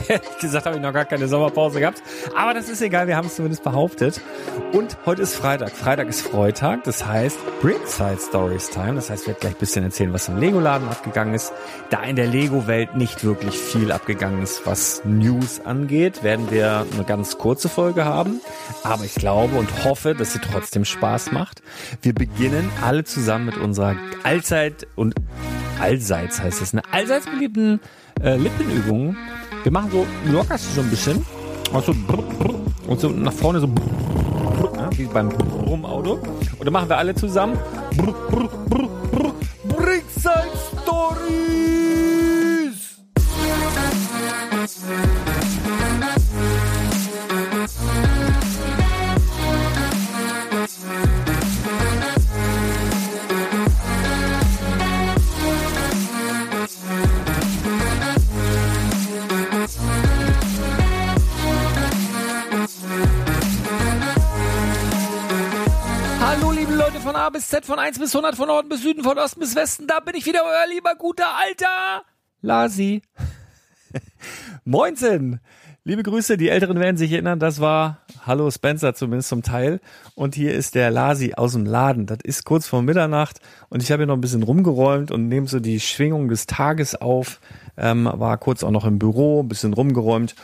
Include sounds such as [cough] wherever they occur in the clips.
[laughs] Ehrlich gesagt habe ich noch gar keine Sommerpause gehabt. Aber das ist egal, wir haben es zumindest behauptet. Und heute ist Freitag. Freitag ist Freitag, das heißt Brickside Stories Time. Das heißt, ich werde gleich ein bisschen erzählen, was im Lego-Laden abgegangen ist. Da in der Lego-Welt nicht wirklich viel abgegangen ist, was News angeht, werden wir eine ganz kurze Folge haben. Aber ich glaube und hoffe, dass sie trotzdem Spaß macht. Wir beginnen alle zusammen mit unserer allzeit und allseits heißt es, eine allseits beliebten äh, Lippenübung wir machen so, lockerst so ein bisschen. Und so, und so nach vorne so, wie beim Brummauto. Und dann machen wir alle zusammen. Bis Z, von 1 bis 100, von Norden bis Süden, von Osten bis Westen. Da bin ich wieder, euer lieber guter alter Lasi. [laughs] Moinsen. Liebe Grüße, die Älteren werden sich erinnern, das war Hallo Spencer zumindest zum Teil. Und hier ist der Lasi aus dem Laden. Das ist kurz vor Mitternacht und ich habe hier noch ein bisschen rumgeräumt und nehme so die Schwingung des Tages auf. Ähm, war kurz auch noch im Büro, ein bisschen rumgeräumt.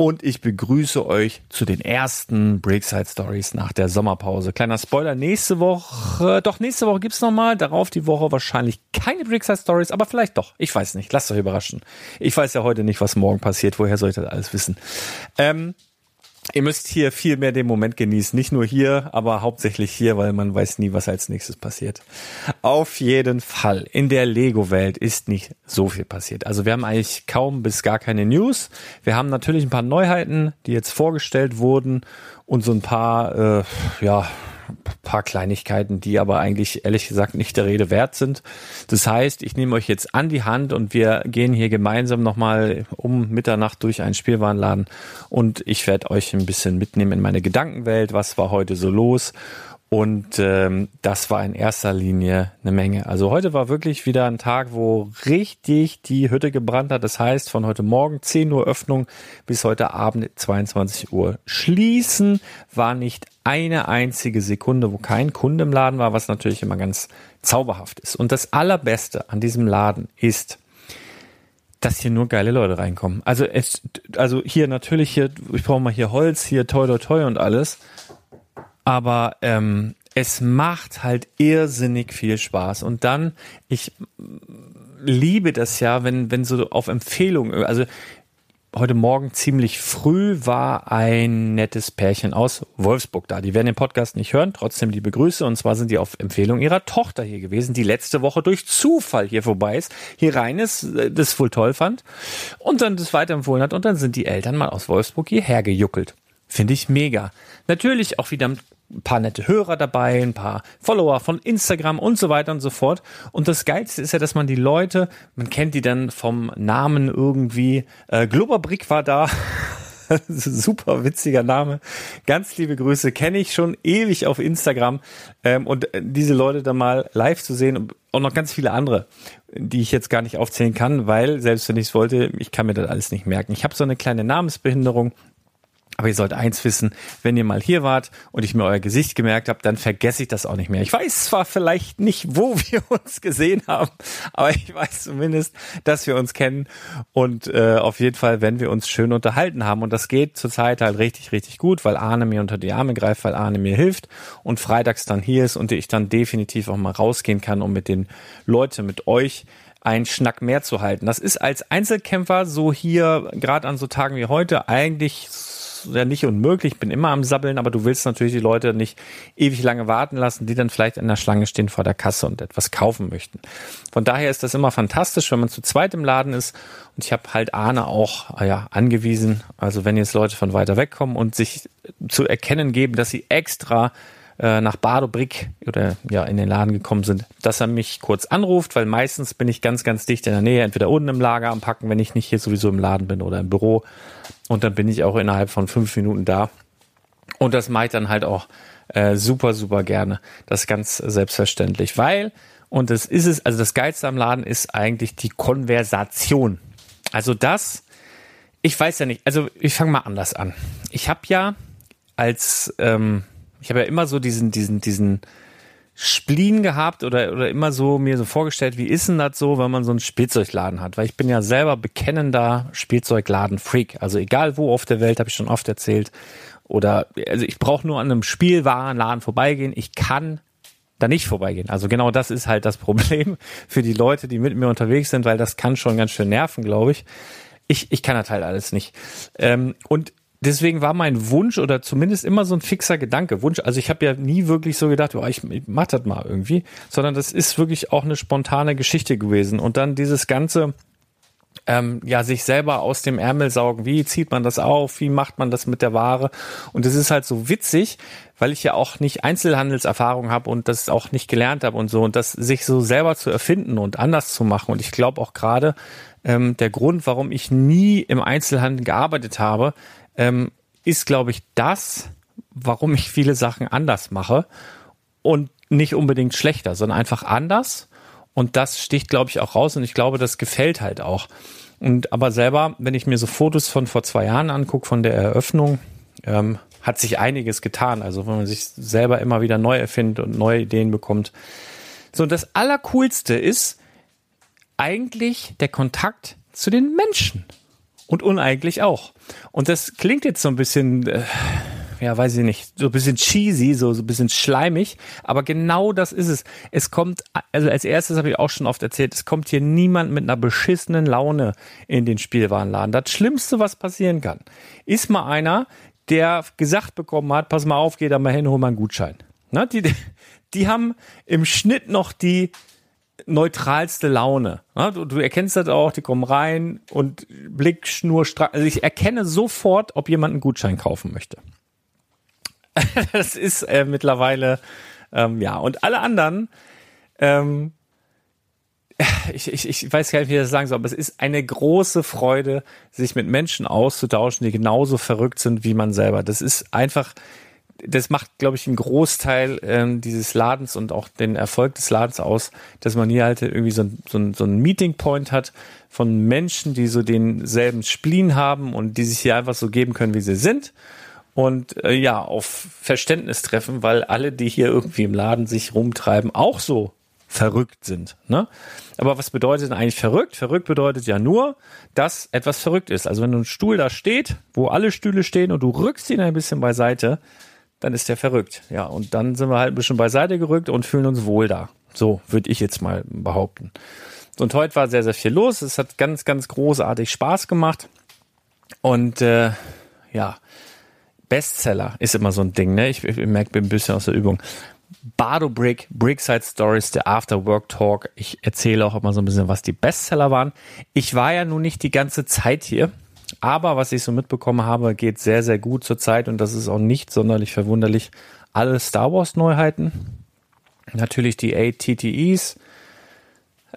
Und ich begrüße euch zu den ersten Breakside Stories nach der Sommerpause. Kleiner Spoiler, nächste Woche, doch nächste Woche gibt's nochmal, darauf die Woche wahrscheinlich keine Breakside Stories, aber vielleicht doch. Ich weiß nicht, lasst euch überraschen. Ich weiß ja heute nicht, was morgen passiert, woher soll ich das alles wissen? Ähm, Ihr müsst hier viel mehr den Moment genießen. Nicht nur hier, aber hauptsächlich hier, weil man weiß nie, was als nächstes passiert. Auf jeden Fall. In der Lego-Welt ist nicht so viel passiert. Also wir haben eigentlich kaum bis gar keine News. Wir haben natürlich ein paar Neuheiten, die jetzt vorgestellt wurden und so ein paar, äh, ja, paar Kleinigkeiten, die aber eigentlich ehrlich gesagt nicht der Rede wert sind. Das heißt, ich nehme euch jetzt an die Hand und wir gehen hier gemeinsam nochmal um Mitternacht durch einen Spielwarenladen und ich werde euch ein bisschen mitnehmen in meine Gedankenwelt. Was war heute so los? Und ähm, das war in erster Linie eine Menge. Also heute war wirklich wieder ein Tag, wo richtig die Hütte gebrannt hat. Das heißt, von heute Morgen 10 Uhr Öffnung bis heute Abend 22 Uhr schließen war nicht eine einzige Sekunde, wo kein Kunde im Laden war, was natürlich immer ganz zauberhaft ist. Und das Allerbeste an diesem Laden ist, dass hier nur geile Leute reinkommen. Also es, also hier natürlich hier, ich brauche mal hier Holz, hier toi toi toi und alles. Aber ähm, es macht halt irrsinnig viel Spaß. Und dann, ich liebe das ja, wenn, wenn so auf Empfehlung, also heute Morgen ziemlich früh war ein nettes Pärchen aus Wolfsburg da. Die werden den Podcast nicht hören, trotzdem liebe Grüße. Und zwar sind die auf Empfehlung ihrer Tochter hier gewesen, die letzte Woche durch Zufall hier vorbei ist, hier rein ist, äh, das wohl toll fand und dann das weiterempfohlen hat. Und dann sind die Eltern mal aus Wolfsburg hierher gejuckelt. Finde ich mega. Natürlich auch wieder ein paar nette Hörer dabei, ein paar Follower von Instagram und so weiter und so fort. Und das Geilste ist ja, dass man die Leute, man kennt die dann vom Namen irgendwie, äh, Globerbrick war da. [laughs] Super witziger Name. Ganz liebe Grüße. Kenne ich schon ewig auf Instagram. Ähm, und äh, diese Leute dann mal live zu sehen und auch noch ganz viele andere, die ich jetzt gar nicht aufzählen kann, weil selbst wenn ich es wollte, ich kann mir das alles nicht merken. Ich habe so eine kleine Namensbehinderung aber ihr sollt eins wissen, wenn ihr mal hier wart und ich mir euer Gesicht gemerkt habe, dann vergesse ich das auch nicht mehr. Ich weiß zwar vielleicht nicht, wo [laughs] wir uns gesehen haben, aber ich weiß zumindest, dass wir uns kennen und äh, auf jeden Fall, wenn wir uns schön unterhalten haben. Und das geht zurzeit halt richtig, richtig gut, weil Arne mir unter die Arme greift, weil Arne mir hilft und freitags dann hier ist und ich dann definitiv auch mal rausgehen kann, um mit den Leuten, mit euch einen Schnack mehr zu halten. Das ist als Einzelkämpfer so hier, gerade an so Tagen wie heute, eigentlich ja nicht unmöglich, ich bin immer am Sabbeln, aber du willst natürlich die Leute nicht ewig lange warten lassen, die dann vielleicht in der Schlange stehen vor der Kasse und etwas kaufen möchten. Von daher ist das immer fantastisch, wenn man zu zweit im Laden ist. Und ich habe halt Ahne auch ah ja, angewiesen, also wenn jetzt Leute von weiter weg kommen und sich zu erkennen geben, dass sie extra äh, nach Badobrick oder ja in den Laden gekommen sind, dass er mich kurz anruft, weil meistens bin ich ganz, ganz dicht in der Nähe, entweder unten im Lager am Packen, wenn ich nicht hier sowieso im Laden bin oder im Büro. Und dann bin ich auch innerhalb von fünf Minuten da. Und das mache ich dann halt auch äh, super, super gerne. Das ist ganz selbstverständlich, weil, und das ist es, also das Geilste am Laden ist eigentlich die Konversation. Also das, ich weiß ja nicht, also ich fange mal anders an. Ich habe ja als ähm, ich habe ja immer so diesen, diesen, diesen Spleen gehabt oder, oder immer so mir so vorgestellt, wie ist denn das so, wenn man so einen Spielzeugladen hat? Weil ich bin ja selber bekennender Spielzeugladen-Freak. Also egal wo auf der Welt, habe ich schon oft erzählt. Oder also ich brauche nur an einem Spielwarenladen vorbeigehen. Ich kann da nicht vorbeigehen. Also genau das ist halt das Problem [laughs] für die Leute, die mit mir unterwegs sind, weil das kann schon ganz schön nerven, glaube ich. Ich, ich kann das halt alles nicht. Ähm, und deswegen war mein Wunsch oder zumindest immer so ein fixer Gedanke, Wunsch. Also ich habe ja nie wirklich so gedacht, oh, ich, ich mach das mal irgendwie, sondern das ist wirklich auch eine spontane Geschichte gewesen. Und dann dieses ganze, ähm, ja, sich selber aus dem Ärmel saugen. Wie zieht man das auf? Wie macht man das mit der Ware? Und es ist halt so witzig, weil ich ja auch nicht Einzelhandelserfahrung habe und das auch nicht gelernt habe und so. Und das sich so selber zu erfinden und anders zu machen. Und ich glaube auch gerade ähm, der Grund, warum ich nie im Einzelhandel gearbeitet habe, ähm, ist, glaube ich, das, warum ich viele Sachen anders mache und nicht unbedingt schlechter, sondern einfach anders. Und das sticht, glaube ich, auch raus und ich glaube, das gefällt halt auch. Und aber selber, wenn ich mir so Fotos von vor zwei Jahren angucke, von der Eröffnung, ähm, hat sich einiges getan. Also wenn man sich selber immer wieder neu erfindet und neue Ideen bekommt. So, das Allercoolste ist eigentlich der Kontakt zu den Menschen. Und uneigentlich auch. Und das klingt jetzt so ein bisschen, äh, ja, weiß ich nicht, so ein bisschen cheesy, so, so ein bisschen schleimig, aber genau das ist es. Es kommt, also als erstes habe ich auch schon oft erzählt, es kommt hier niemand mit einer beschissenen Laune in den Spielwarenladen. Das Schlimmste, was passieren kann, ist mal einer, der gesagt bekommen hat, pass mal auf, geh da mal hin, hol mal einen Gutschein. Na, die, die haben im Schnitt noch die neutralste Laune. Du, du, erkennst das auch, die kommen rein und Blick schnurstracks. Also ich erkenne sofort, ob jemand einen Gutschein kaufen möchte. [laughs] das ist äh, mittlerweile, ähm, ja, und alle anderen, ähm, [laughs] ich, ich, ich weiß gar nicht, wie ich das sagen soll, aber es ist eine große Freude, sich mit Menschen auszutauschen, die genauso verrückt sind wie man selber. Das ist einfach, das macht, glaube ich, einen Großteil ähm, dieses Ladens und auch den Erfolg des Ladens aus, dass man hier halt irgendwie so, ein, so, ein, so ein Meeting Point hat von Menschen, die so denselben Spleen haben und die sich hier einfach so geben können, wie sie sind und äh, ja, auf Verständnis treffen, weil alle, die hier irgendwie im Laden sich rumtreiben, auch so verrückt sind. Ne? Aber was bedeutet denn eigentlich verrückt? Verrückt bedeutet ja nur, dass etwas verrückt ist. Also wenn ein Stuhl da steht, wo alle Stühle stehen und du rückst ihn ein bisschen beiseite, dann ist der verrückt. Ja, und dann sind wir halt ein bisschen beiseite gerückt und fühlen uns wohl da. So würde ich jetzt mal behaupten. Und heute war sehr, sehr viel los. Es hat ganz, ganz großartig Spaß gemacht. Und äh, ja, Bestseller ist immer so ein Ding, ne? Ich, ich merke, bin ein bisschen aus der Übung. Bardo Brick, Brickside Stories, der After Work Talk. Ich erzähle auch immer so ein bisschen, was die Bestseller waren. Ich war ja nun nicht die ganze Zeit hier, aber was ich so mitbekommen habe, geht sehr, sehr gut zur Zeit und das ist auch nicht sonderlich verwunderlich. Alle Star Wars Neuheiten. Natürlich die ATTEs,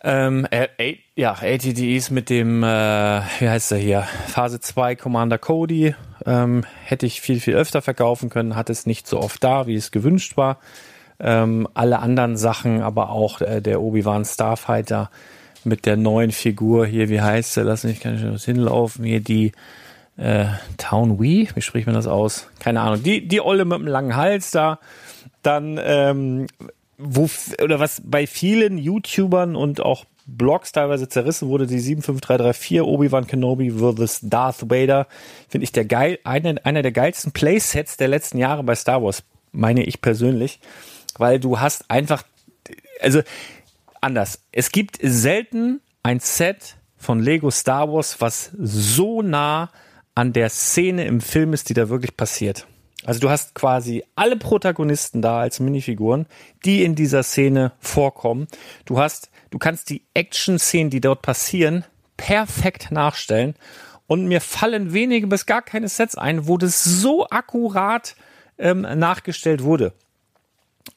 ähm, äh, ja, ATDEs mit dem, äh, wie heißt er hier, Phase 2 Commander Cody ähm, hätte ich viel, viel öfter verkaufen können, hat es nicht so oft da, wie es gewünscht war. Ähm, alle anderen Sachen, aber auch äh, der Obi-Wan Starfighter mit der neuen Figur hier, wie heißt er, lass mich, kann ich hinlaufen, hier die äh, Town Wee, wie spricht man das aus? Keine Ahnung, die, die Olle mit dem langen Hals da, dann ähm, wo oder was bei vielen YouTubern und auch Blogs teilweise zerrissen wurde, die 75334 Obi-Wan Kenobi vs. Darth Vader, finde ich der geil, einer, einer der geilsten Playsets der letzten Jahre bei Star Wars, meine ich persönlich, weil du hast einfach, also anders. Es gibt selten ein Set von Lego Star Wars, was so nah an der Szene im Film ist, die da wirklich passiert. Also du hast quasi alle Protagonisten da als Minifiguren, die in dieser Szene vorkommen. Du hast, du kannst die Action-Szenen, die dort passieren, perfekt nachstellen. Und mir fallen wenige bis gar keine Sets ein, wo das so akkurat ähm, nachgestellt wurde.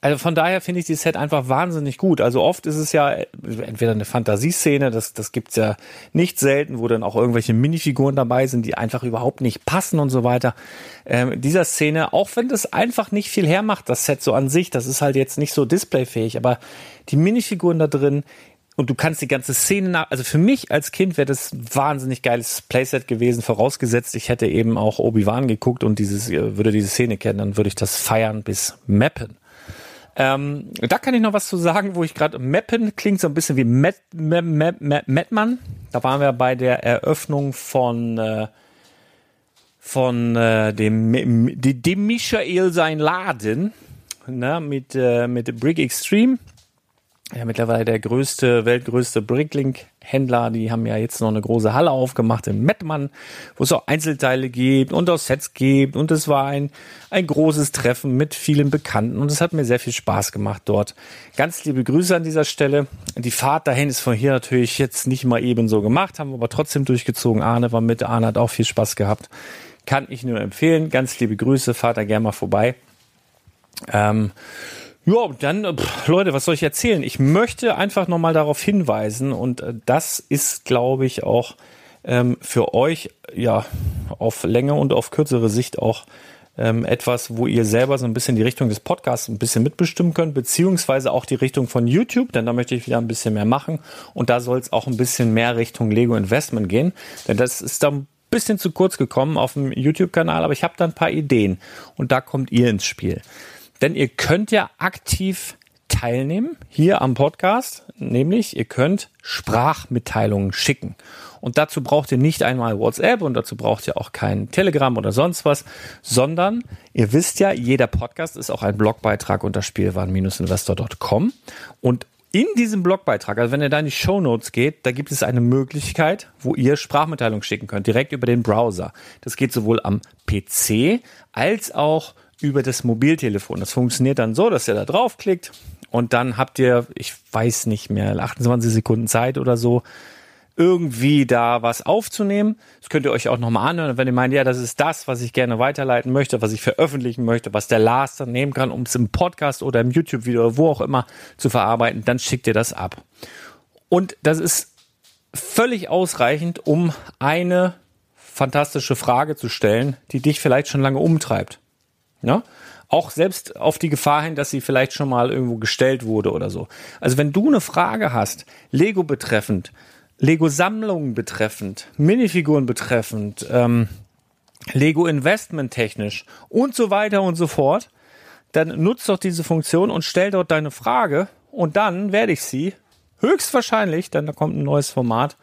Also von daher finde ich die Set einfach wahnsinnig gut. Also oft ist es ja entweder eine Fantasieszene, das, das gibt's ja nicht selten, wo dann auch irgendwelche Minifiguren dabei sind, die einfach überhaupt nicht passen und so weiter. Ähm, dieser Szene, auch wenn das einfach nicht viel hermacht, das Set so an sich, das ist halt jetzt nicht so displayfähig, aber die Minifiguren da drin, und du kannst die ganze Szene nach, also für mich als Kind wäre das ein wahnsinnig geiles Playset gewesen, vorausgesetzt, ich hätte eben auch Obi-Wan geguckt und dieses, äh, würde diese Szene kennen, dann würde ich das feiern bis mappen. Ähm, da kann ich noch was zu sagen, wo ich gerade Mappen klingt so ein bisschen wie Met, Met. Da waren wir bei der Eröffnung von äh, von äh, dem dem Michael sein Laden ne, mit äh, mit Brick Extreme ja mittlerweile der größte, weltgrößte Bricklink-Händler. Die haben ja jetzt noch eine große Halle aufgemacht in Mettmann, wo es auch Einzelteile gibt und auch Sets gibt. Und es war ein, ein großes Treffen mit vielen Bekannten und es hat mir sehr viel Spaß gemacht dort. Ganz liebe Grüße an dieser Stelle. Die Fahrt dahin ist von hier natürlich jetzt nicht mal eben so gemacht, haben wir aber trotzdem durchgezogen. Arne war mit, Arne hat auch viel Spaß gehabt. Kann ich nur empfehlen. Ganz liebe Grüße, fahrt da gerne mal vorbei. Ähm, ja, dann, pff, Leute, was soll ich erzählen? Ich möchte einfach nochmal darauf hinweisen und äh, das ist, glaube ich, auch ähm, für euch ja auf längere und auf kürzere Sicht auch ähm, etwas, wo ihr selber so ein bisschen die Richtung des Podcasts ein bisschen mitbestimmen könnt, beziehungsweise auch die Richtung von YouTube, denn da möchte ich wieder ein bisschen mehr machen und da soll es auch ein bisschen mehr Richtung Lego Investment gehen, denn das ist dann bisschen zu kurz gekommen auf dem YouTube-Kanal, aber ich habe da ein paar Ideen und da kommt ihr ins Spiel. Denn ihr könnt ja aktiv teilnehmen hier am Podcast, nämlich ihr könnt Sprachmitteilungen schicken. Und dazu braucht ihr nicht einmal WhatsApp und dazu braucht ihr auch kein Telegram oder sonst was, sondern ihr wisst ja, jeder Podcast ist auch ein Blogbeitrag unter spielwaren-investor.com und in diesem Blogbeitrag, also wenn ihr da in die Show Notes geht, da gibt es eine Möglichkeit, wo ihr Sprachmitteilungen schicken könnt, direkt über den Browser. Das geht sowohl am PC als auch über das Mobiltelefon. Das funktioniert dann so, dass ihr da draufklickt und dann habt ihr, ich weiß nicht mehr, 28 Sekunden Zeit oder so, irgendwie da was aufzunehmen. Das könnt ihr euch auch nochmal anhören. wenn ihr meint, ja, das ist das, was ich gerne weiterleiten möchte, was ich veröffentlichen möchte, was der Lars dann nehmen kann, um es im Podcast oder im YouTube-Video oder wo auch immer zu verarbeiten, dann schickt ihr das ab. Und das ist völlig ausreichend, um eine fantastische Frage zu stellen, die dich vielleicht schon lange umtreibt. Ja? Auch selbst auf die Gefahr hin, dass sie vielleicht schon mal irgendwo gestellt wurde oder so. Also wenn du eine Frage hast, Lego betreffend, Lego-Sammlungen betreffend, Minifiguren betreffend, ähm, Lego Investment technisch und so weiter und so fort, dann nutzt doch diese Funktion und stell dort deine Frage und dann werde ich sie höchstwahrscheinlich, denn da kommt ein neues Format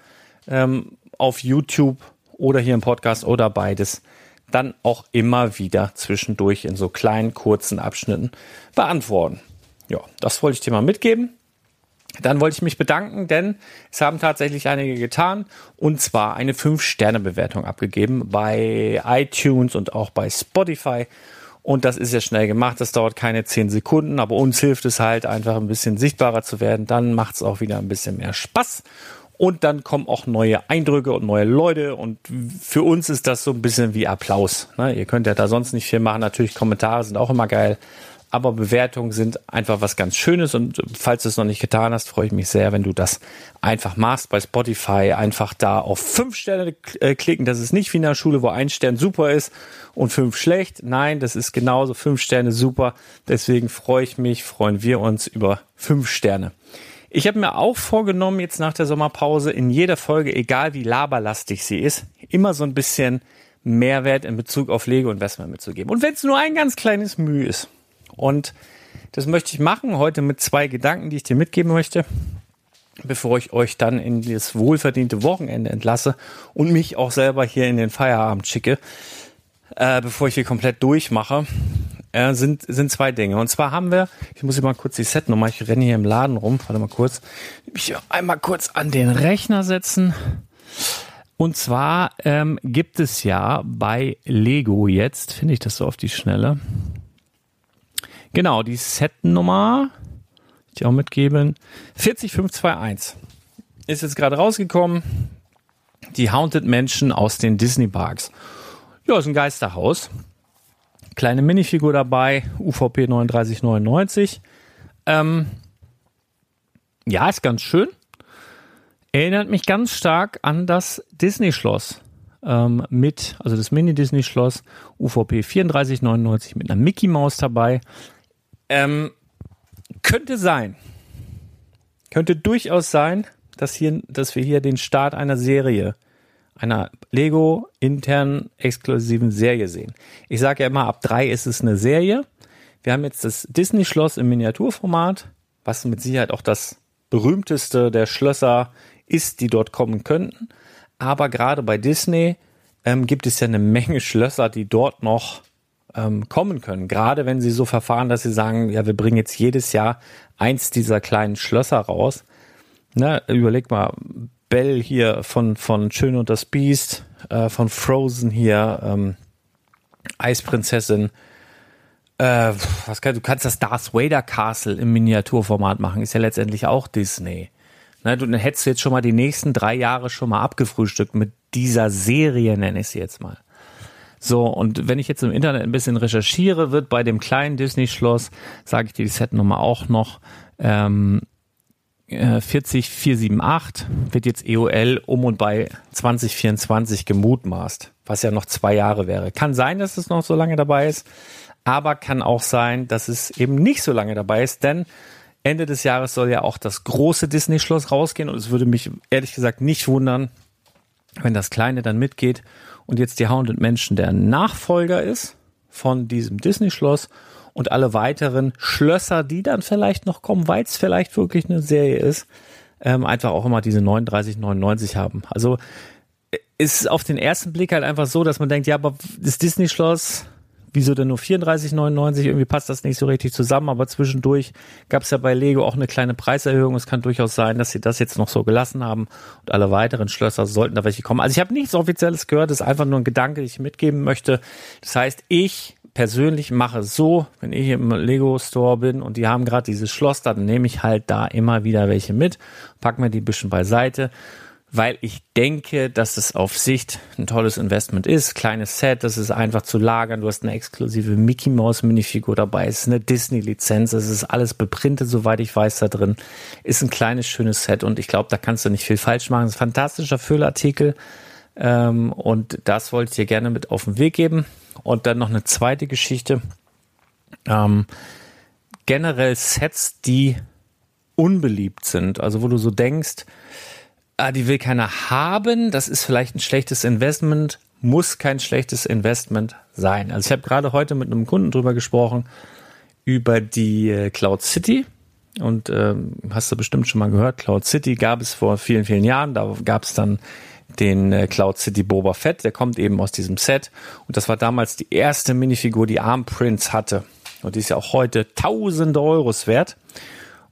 ähm, auf YouTube oder hier im Podcast oder beides, dann auch immer wieder zwischendurch in so kleinen, kurzen Abschnitten beantworten. Ja, das wollte ich dir mal mitgeben. Dann wollte ich mich bedanken, denn es haben tatsächlich einige getan und zwar eine 5-Sterne-Bewertung abgegeben bei iTunes und auch bei Spotify. Und das ist ja schnell gemacht, das dauert keine 10 Sekunden, aber uns hilft es halt einfach ein bisschen sichtbarer zu werden. Dann macht es auch wieder ein bisschen mehr Spaß. Und dann kommen auch neue Eindrücke und neue Leute. Und für uns ist das so ein bisschen wie Applaus. Ne? Ihr könnt ja da sonst nicht viel machen. Natürlich Kommentare sind auch immer geil. Aber Bewertungen sind einfach was ganz Schönes. Und falls du es noch nicht getan hast, freue ich mich sehr, wenn du das einfach machst bei Spotify. Einfach da auf fünf Sterne äh, klicken. Das ist nicht wie in der Schule, wo ein Stern super ist und fünf schlecht. Nein, das ist genauso fünf Sterne super. Deswegen freue ich mich, freuen wir uns über fünf Sterne. Ich habe mir auch vorgenommen, jetzt nach der Sommerpause in jeder Folge, egal wie laberlastig sie ist, immer so ein bisschen Mehrwert in Bezug auf Lego Investment mitzugeben. Und wenn es nur ein ganz kleines Mühe ist. Und das möchte ich machen heute mit zwei Gedanken, die ich dir mitgeben möchte, bevor ich euch dann in das wohlverdiente Wochenende entlasse und mich auch selber hier in den Feierabend schicke, äh, bevor ich hier komplett durchmache äh, sind, sind zwei Dinge. Und zwar haben wir, ich muss hier mal kurz die Setnummer, ich renne hier im Laden rum, warte mal kurz, mich einmal kurz an den Rechner setzen. Und zwar ähm, gibt es ja bei Lego jetzt, finde ich das so auf die Schnelle. Genau, die Setnummer, die auch mitgeben, 40521 ist jetzt gerade rausgekommen. Die Haunted Menschen aus den Disney Parks. Ja, ist ein Geisterhaus kleine Minifigur dabei, UVP 3999. Ähm, ja, ist ganz schön. Erinnert mich ganz stark an das Disney-Schloss ähm, mit, also das Mini-Disney-Schloss, UVP 3499 mit einer Mickey Maus dabei. Ähm, könnte sein, könnte durchaus sein, dass, hier, dass wir hier den Start einer Serie einer Lego internen exklusiven Serie sehen. Ich sage ja immer, ab drei ist es eine Serie. Wir haben jetzt das Disney-Schloss im Miniaturformat, was mit Sicherheit auch das berühmteste der Schlösser ist, die dort kommen könnten. Aber gerade bei Disney ähm, gibt es ja eine Menge Schlösser, die dort noch ähm, kommen können. Gerade wenn sie so verfahren, dass sie sagen, ja, wir bringen jetzt jedes Jahr eins dieser kleinen Schlösser raus. Ne, überleg mal, Belle hier von, von Schön und das Biest, äh, von Frozen hier, ähm, Eisprinzessin. Äh, was kann, du kannst das Darth Vader Castle im Miniaturformat machen, ist ja letztendlich auch Disney. Ne, du, dann hättest du jetzt schon mal die nächsten drei Jahre schon mal abgefrühstückt mit dieser Serie, nenne ich sie jetzt mal. So, und wenn ich jetzt im Internet ein bisschen recherchiere, wird bei dem kleinen Disney-Schloss, sage ich dir die Setnummer auch noch, ähm, 40478 äh, wird jetzt EOL um und bei 2024 gemutmaßt, was ja noch zwei Jahre wäre. Kann sein, dass es noch so lange dabei ist, aber kann auch sein, dass es eben nicht so lange dabei ist, denn Ende des Jahres soll ja auch das große Disney-Schloss rausgehen und es würde mich ehrlich gesagt nicht wundern, wenn das Kleine dann mitgeht und jetzt die Haunted Menschen der Nachfolger ist von diesem Disney-Schloss und alle weiteren Schlösser, die dann vielleicht noch kommen, weil es vielleicht wirklich eine Serie ist, ähm, einfach auch immer diese 39,99 haben. Also äh, ist auf den ersten Blick halt einfach so, dass man denkt, ja, aber das Disney-Schloss wieso denn nur 34,99? Irgendwie passt das nicht so richtig zusammen, aber zwischendurch gab es ja bei Lego auch eine kleine Preiserhöhung. Es kann durchaus sein, dass sie das jetzt noch so gelassen haben und alle weiteren Schlösser sollten da welche kommen. Also ich habe nichts Offizielles gehört, das ist einfach nur ein Gedanke, den ich mitgeben möchte. Das heißt, ich persönlich mache so, wenn ich im Lego Store bin und die haben gerade dieses Schloss, dann nehme ich halt da immer wieder welche mit, pack mir die bisschen beiseite weil ich denke, dass es auf Sicht ein tolles Investment ist. Kleines Set, das ist einfach zu lagern. Du hast eine exklusive Mickey Mouse Minifigur dabei. Es ist eine Disney Lizenz. Es ist alles beprintet, soweit ich weiß, da drin. Ist ein kleines, schönes Set und ich glaube, da kannst du nicht viel falsch machen. Es ist ein fantastischer Füllartikel. Ähm, und das wollte ich dir gerne mit auf den Weg geben. Und dann noch eine zweite Geschichte. Ähm, generell Sets, die unbeliebt sind. Also wo du so denkst, ah, die will keiner haben, das ist vielleicht ein schlechtes Investment, muss kein schlechtes Investment sein. Also ich habe gerade heute mit einem Kunden drüber gesprochen, über die äh, Cloud City. Und ähm, hast du bestimmt schon mal gehört, Cloud City gab es vor vielen, vielen Jahren. Da gab es dann den äh, Cloud City Boba Fett, der kommt eben aus diesem Set. Und das war damals die erste Minifigur, die Arm Prince hatte. Und die ist ja auch heute tausende Euros wert.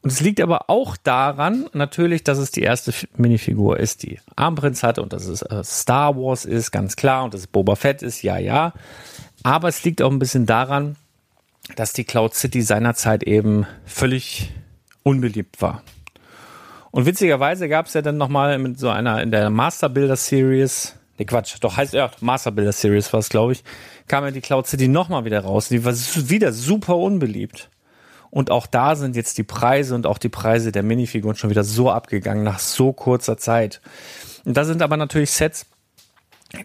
Und es liegt aber auch daran, natürlich, dass es die erste Minifigur ist, die Armprinz hatte und dass es äh, Star Wars ist, ganz klar, und dass es Boba Fett ist, ja, ja. Aber es liegt auch ein bisschen daran, dass die Cloud City seinerzeit eben völlig unbeliebt war. Und witzigerweise gab es ja dann nochmal mit so einer in der Master Builder Series, ne Quatsch, doch heißt ja Master Builder Series war es, glaube ich, kam ja die Cloud City nochmal wieder raus. Die war wieder super unbeliebt. Und auch da sind jetzt die Preise und auch die Preise der Minifiguren schon wieder so abgegangen nach so kurzer Zeit. Und da sind aber natürlich Sets,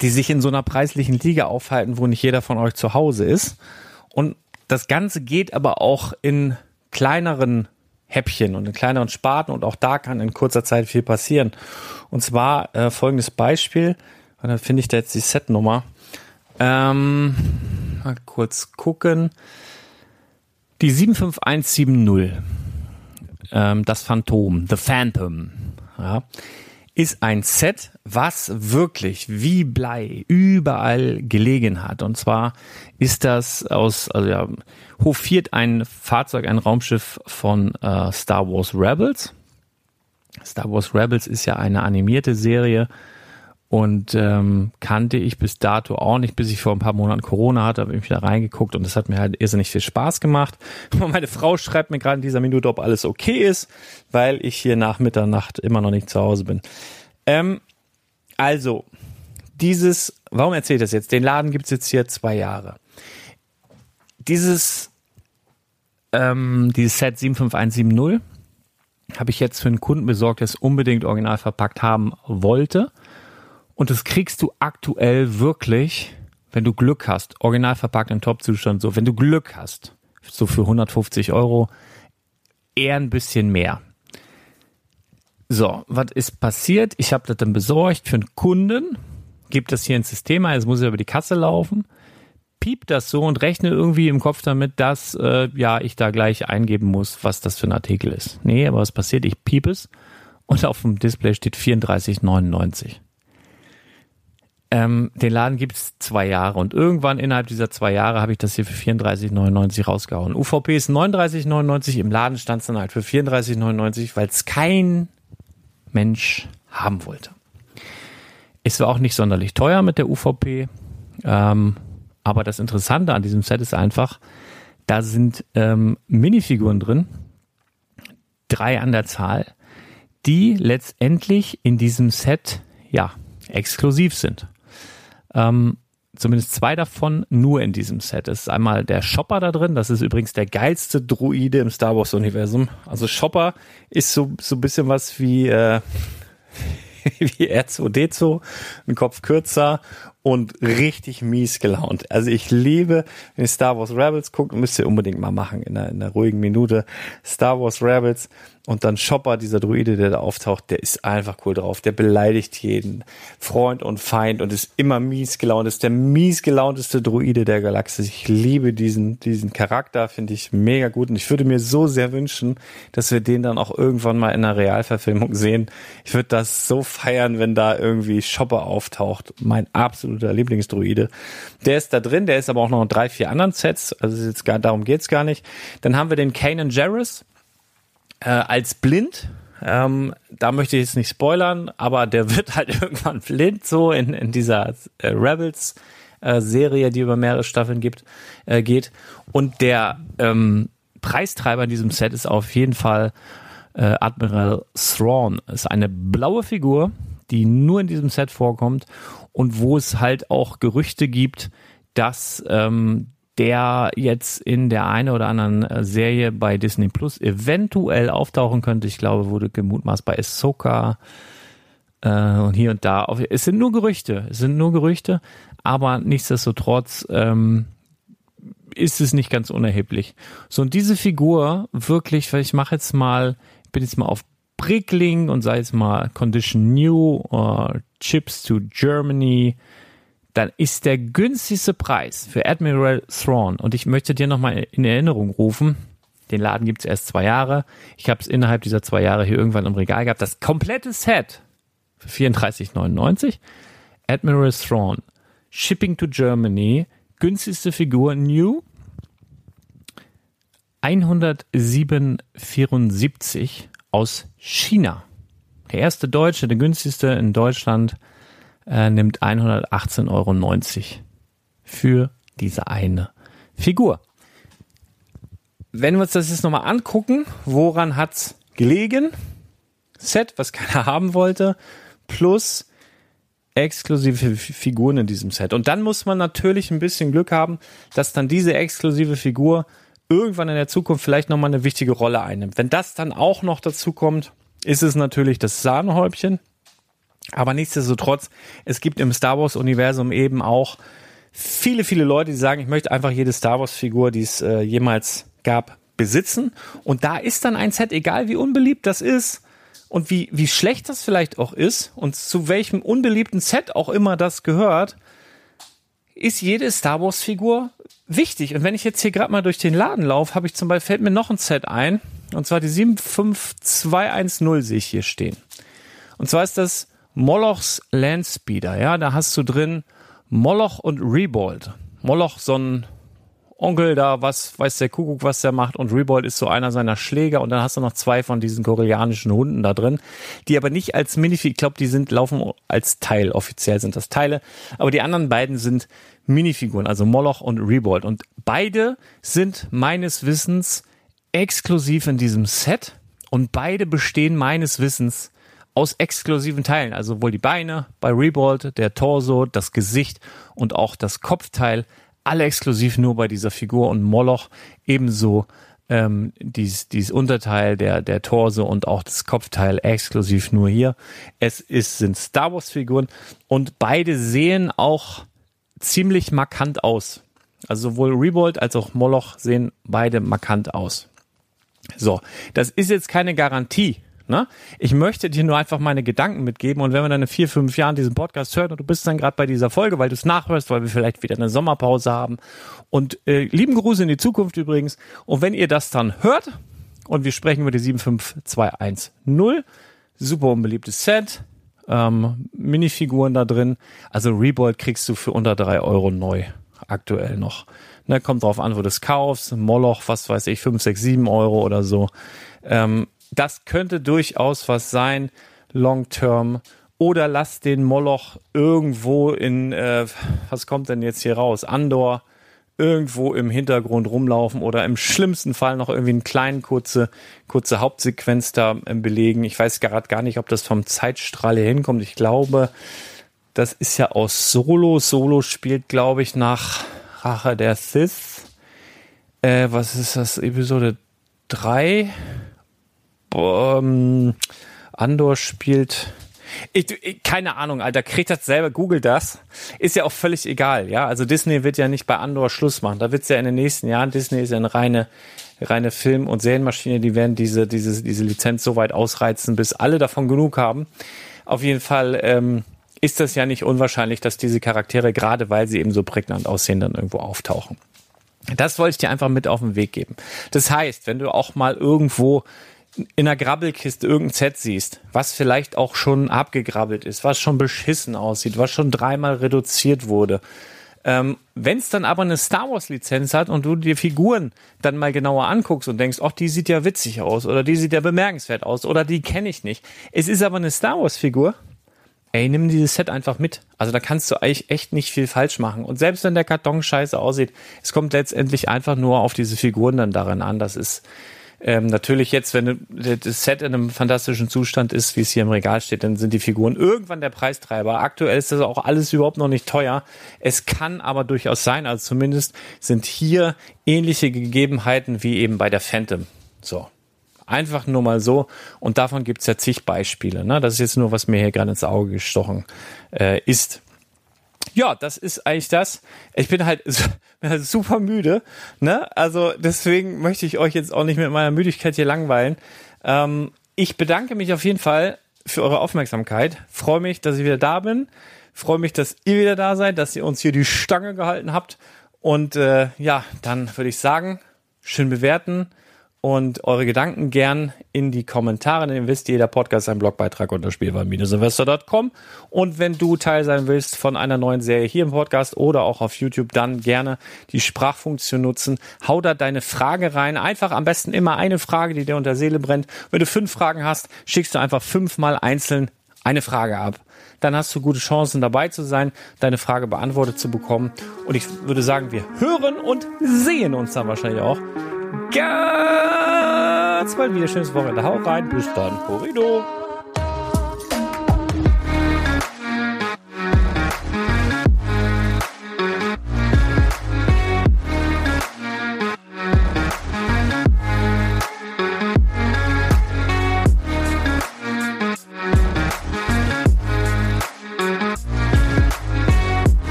die sich in so einer preislichen Liga aufhalten, wo nicht jeder von euch zu Hause ist. Und das Ganze geht aber auch in kleineren Häppchen und in kleineren Sparten und auch da kann in kurzer Zeit viel passieren. Und zwar äh, folgendes Beispiel, und dann finde ich da jetzt die Setnummer. Ähm, mal kurz gucken. Die 75170, ähm, das Phantom, The Phantom, ja, ist ein Set, was wirklich wie Blei überall gelegen hat. Und zwar ist das aus, also ja, hofiert ein Fahrzeug, ein Raumschiff von äh, Star Wars Rebels. Star Wars Rebels ist ja eine animierte Serie und ähm, kannte ich bis dato auch nicht, bis ich vor ein paar Monaten Corona hatte, habe ich wieder reingeguckt und das hat mir halt irrsinnig viel Spaß gemacht. [laughs] Meine Frau schreibt mir gerade in dieser Minute, ob alles okay ist, weil ich hier nach Mitternacht immer noch nicht zu Hause bin. Ähm, also, dieses, warum erzähle ich das jetzt? Den Laden gibt's jetzt hier zwei Jahre. Dieses, ähm, dieses Set 75170 habe ich jetzt für einen Kunden besorgt, der es unbedingt original verpackt haben wollte und das kriegst du aktuell wirklich, wenn du Glück hast, original verpackt im Top-Zustand, so, wenn du Glück hast, so für 150 Euro, eher ein bisschen mehr. So, was ist passiert? Ich habe das dann besorgt für einen Kunden, gibt das hier ins System ein, jetzt muss er über die Kasse laufen, piept das so und rechne irgendwie im Kopf damit, dass äh, ja ich da gleich eingeben muss, was das für ein Artikel ist. Nee, aber was passiert? Ich piep es und auf dem Display steht 34,99. Ähm, den Laden gibt's zwei Jahre und irgendwann innerhalb dieser zwei Jahre habe ich das hier für 34,99 rausgehauen. UVP ist 39,99, im Laden stand es dann halt für 34,99, weil es kein Mensch haben wollte. Es war auch nicht sonderlich teuer mit der UVP, ähm, aber das Interessante an diesem Set ist einfach, da sind ähm, Minifiguren drin, drei an der Zahl, die letztendlich in diesem Set ja exklusiv sind. Ähm, zumindest zwei davon nur in diesem Set. Es ist einmal der Shopper da drin. Das ist übrigens der geilste Druide im Star Wars Universum. Also Shopper ist so, so ein bisschen was wie, äh, [laughs] wie R2D2, ein Kopf kürzer und richtig mies gelaunt. Also ich liebe, wenn ihr Star Wars Rebels guckt, müsst ihr unbedingt mal machen in einer, in einer ruhigen Minute. Star Wars Rebels und dann Chopper, dieser Druide, der da auftaucht, der ist einfach cool drauf. Der beleidigt jeden Freund und Feind und ist immer mies gelaunt. Ist der mies gelaunteste Druide der Galaxis. Ich liebe diesen, diesen Charakter, finde ich mega gut. Und ich würde mir so sehr wünschen, dass wir den dann auch irgendwann mal in einer Realverfilmung sehen. Ich würde das so feiern, wenn da irgendwie Chopper auftaucht. Mein absoluter Lieblingsdruide. Der ist da drin, der ist aber auch noch in drei, vier anderen Sets. Also jetzt gar, darum geht's gar nicht. Dann haben wir den Kanan Jarrus äh, als blind. Ähm, da möchte ich jetzt nicht spoilern, aber der wird halt [laughs] irgendwann blind, so in, in dieser äh, Rebels äh, Serie, die über mehrere Staffeln gibt, äh, geht. Und der ähm, Preistreiber in diesem Set ist auf jeden Fall äh, Admiral Thrawn. Ist eine blaue Figur, die nur in diesem Set vorkommt und wo es halt auch Gerüchte gibt, dass ähm, der jetzt in der eine oder anderen äh, Serie bei Disney Plus eventuell auftauchen könnte. Ich glaube, wurde gemutmaßt bei Ahsoka äh, und hier und da. Es sind nur Gerüchte, es sind nur Gerüchte, aber nichtsdestotrotz ähm, ist es nicht ganz unerheblich. So, und diese Figur wirklich, weil ich mache jetzt mal, ich bin jetzt mal auf Brickling und sei es mal Condition New, uh, Chips to Germany, dann ist der günstigste Preis für Admiral Thrawn, und ich möchte dir nochmal in Erinnerung rufen, den Laden gibt es erst zwei Jahre. Ich habe es innerhalb dieser zwei Jahre hier irgendwann im Regal gehabt. Das komplette Set für 34,99. Admiral Thrawn. Shipping to Germany. Günstigste Figur New. 107,74 aus China. Der erste Deutsche, der günstigste in Deutschland äh, nimmt 118,90 Euro für diese eine Figur. Wenn wir uns das jetzt nochmal angucken, woran hat's gelegen? Set, was keiner [laughs] haben wollte, plus exklusive Figuren in diesem Set. Und dann muss man natürlich ein bisschen Glück haben, dass dann diese exklusive Figur irgendwann in der Zukunft vielleicht nochmal eine wichtige Rolle einnimmt. Wenn das dann auch noch dazu kommt, ist es natürlich das Sahnehäubchen. Aber nichtsdestotrotz, es gibt im Star Wars-Universum eben auch viele, viele Leute, die sagen, ich möchte einfach jede Star Wars-Figur, die es äh, jemals gab, besitzen. Und da ist dann ein Set, egal wie unbeliebt das ist und wie, wie schlecht das vielleicht auch ist und zu welchem unbeliebten Set auch immer das gehört, ist jede Star Wars-Figur wichtig. Und wenn ich jetzt hier gerade mal durch den Laden laufe, habe ich zum Beispiel, fällt mir noch ein Set ein. Und zwar die 75210 sehe ich hier stehen. Und zwar ist das Molochs Landspeeder, ja, da hast du drin Moloch und Rebold. Moloch, so ein Onkel da, was weiß der Kuckuck, was der macht. Und Rebold ist so einer seiner Schläger. Und dann hast du noch zwei von diesen koreanischen Hunden da drin, die aber nicht als Minifigur, ich glaube, die sind laufen als Teil, offiziell sind das Teile, aber die anderen beiden sind Minifiguren, also Moloch und Rebold. Und beide sind meines Wissens exklusiv in diesem Set. Und beide bestehen meines Wissens aus exklusiven Teilen, also sowohl die Beine bei Rebold, der Torso, das Gesicht und auch das Kopfteil, alle exklusiv nur bei dieser Figur und Moloch ebenso ähm, dies, dies Unterteil, der, der Torso und auch das Kopfteil exklusiv nur hier. Es ist, sind Star Wars Figuren und beide sehen auch ziemlich markant aus. Also sowohl Rebold als auch Moloch sehen beide markant aus. So, das ist jetzt keine Garantie, Ne? Ich möchte dir nur einfach meine Gedanken mitgeben und wenn wir dann in vier, fünf Jahren diesen Podcast hören und du bist dann gerade bei dieser Folge, weil du es nachhörst, weil wir vielleicht wieder eine Sommerpause haben und äh, lieben Gruß in die Zukunft übrigens und wenn ihr das dann hört und wir sprechen über die 75210, super unbeliebtes Set, ähm, Minifiguren da drin, also Rebold kriegst du für unter drei Euro neu aktuell noch. Ne, kommt drauf an, wo du es kaufst. Moloch, was weiß ich, fünf, sechs, sieben Euro oder so. Ähm, das könnte durchaus was sein, long term. Oder lass den Moloch irgendwo in, äh, was kommt denn jetzt hier raus? Andor, irgendwo im Hintergrund rumlaufen oder im schlimmsten Fall noch irgendwie eine kleine kurze, kurze Hauptsequenz da äh, belegen. Ich weiß gerade gar nicht, ob das vom Zeitstrahl hier hinkommt. Ich glaube, das ist ja aus Solo. Solo spielt, glaube ich, nach Rache der Sith. Äh, was ist das? Episode 3? Ähm, Andor spielt. Ich, ich, keine Ahnung, Alter, kriegt das selber, google das. Ist ja auch völlig egal, ja. Also Disney wird ja nicht bei Andor Schluss machen. Da wird's ja in den nächsten Jahren, Disney ist ja eine reine, reine Film- und Serienmaschine, die werden diese, diese, diese Lizenz so weit ausreizen, bis alle davon genug haben. Auf jeden Fall ähm, ist das ja nicht unwahrscheinlich, dass diese Charaktere, gerade weil sie eben so prägnant aussehen, dann irgendwo auftauchen. Das wollte ich dir einfach mit auf den Weg geben. Das heißt, wenn du auch mal irgendwo in einer Grabbelkiste irgendein Set siehst, was vielleicht auch schon abgegrabbelt ist, was schon beschissen aussieht, was schon dreimal reduziert wurde. Ähm, Wenn es dann aber eine Star Wars Lizenz hat und du dir Figuren dann mal genauer anguckst und denkst, ach, die sieht ja witzig aus oder die sieht ja bemerkenswert aus oder die kenne ich nicht. Es ist aber eine Star Wars Figur. Ey, nimm dieses Set einfach mit. Also da kannst du eigentlich echt nicht viel falsch machen. Und selbst wenn der Karton scheiße aussieht, es kommt letztendlich einfach nur auf diese Figuren dann darin an. Das ist, ähm, natürlich jetzt, wenn das Set in einem fantastischen Zustand ist, wie es hier im Regal steht, dann sind die Figuren irgendwann der Preistreiber. Aktuell ist das auch alles überhaupt noch nicht teuer. Es kann aber durchaus sein, also zumindest sind hier ähnliche Gegebenheiten wie eben bei der Phantom. So. Einfach nur mal so. Und davon gibt's ja zig Beispiele. Ne? Das ist jetzt nur, was mir hier gerade ins Auge gestochen äh, ist ja, das ist eigentlich das. Ich bin halt, [laughs] bin halt super müde, ne? Also deswegen möchte ich euch jetzt auch nicht mit meiner Müdigkeit hier langweilen. Ähm, ich bedanke mich auf jeden Fall für eure Aufmerksamkeit. Freue mich, dass ich wieder da bin. Freue mich, dass ihr wieder da seid, dass ihr uns hier die Stange gehalten habt. Und äh, ja, dann würde ich sagen, schön bewerten und eure Gedanken gern in die Kommentare. Denn ihr wisst, jeder Podcast ist ein Blogbeitrag unter spielwaren-silvester.com. Und wenn du Teil sein willst von einer neuen Serie hier im Podcast oder auch auf YouTube, dann gerne die Sprachfunktion nutzen. Hau da deine Frage rein. Einfach am besten immer eine Frage, die dir unter Seele brennt. Wenn du fünf Fragen hast, schickst du einfach fünfmal einzeln eine Frage ab. Dann hast du gute Chancen dabei zu sein, deine Frage beantwortet zu bekommen. Und ich würde sagen, wir hören und sehen uns dann wahrscheinlich auch ganz bald wieder. Schönes Wochenende. Hau rein. Bis dann. Corrido.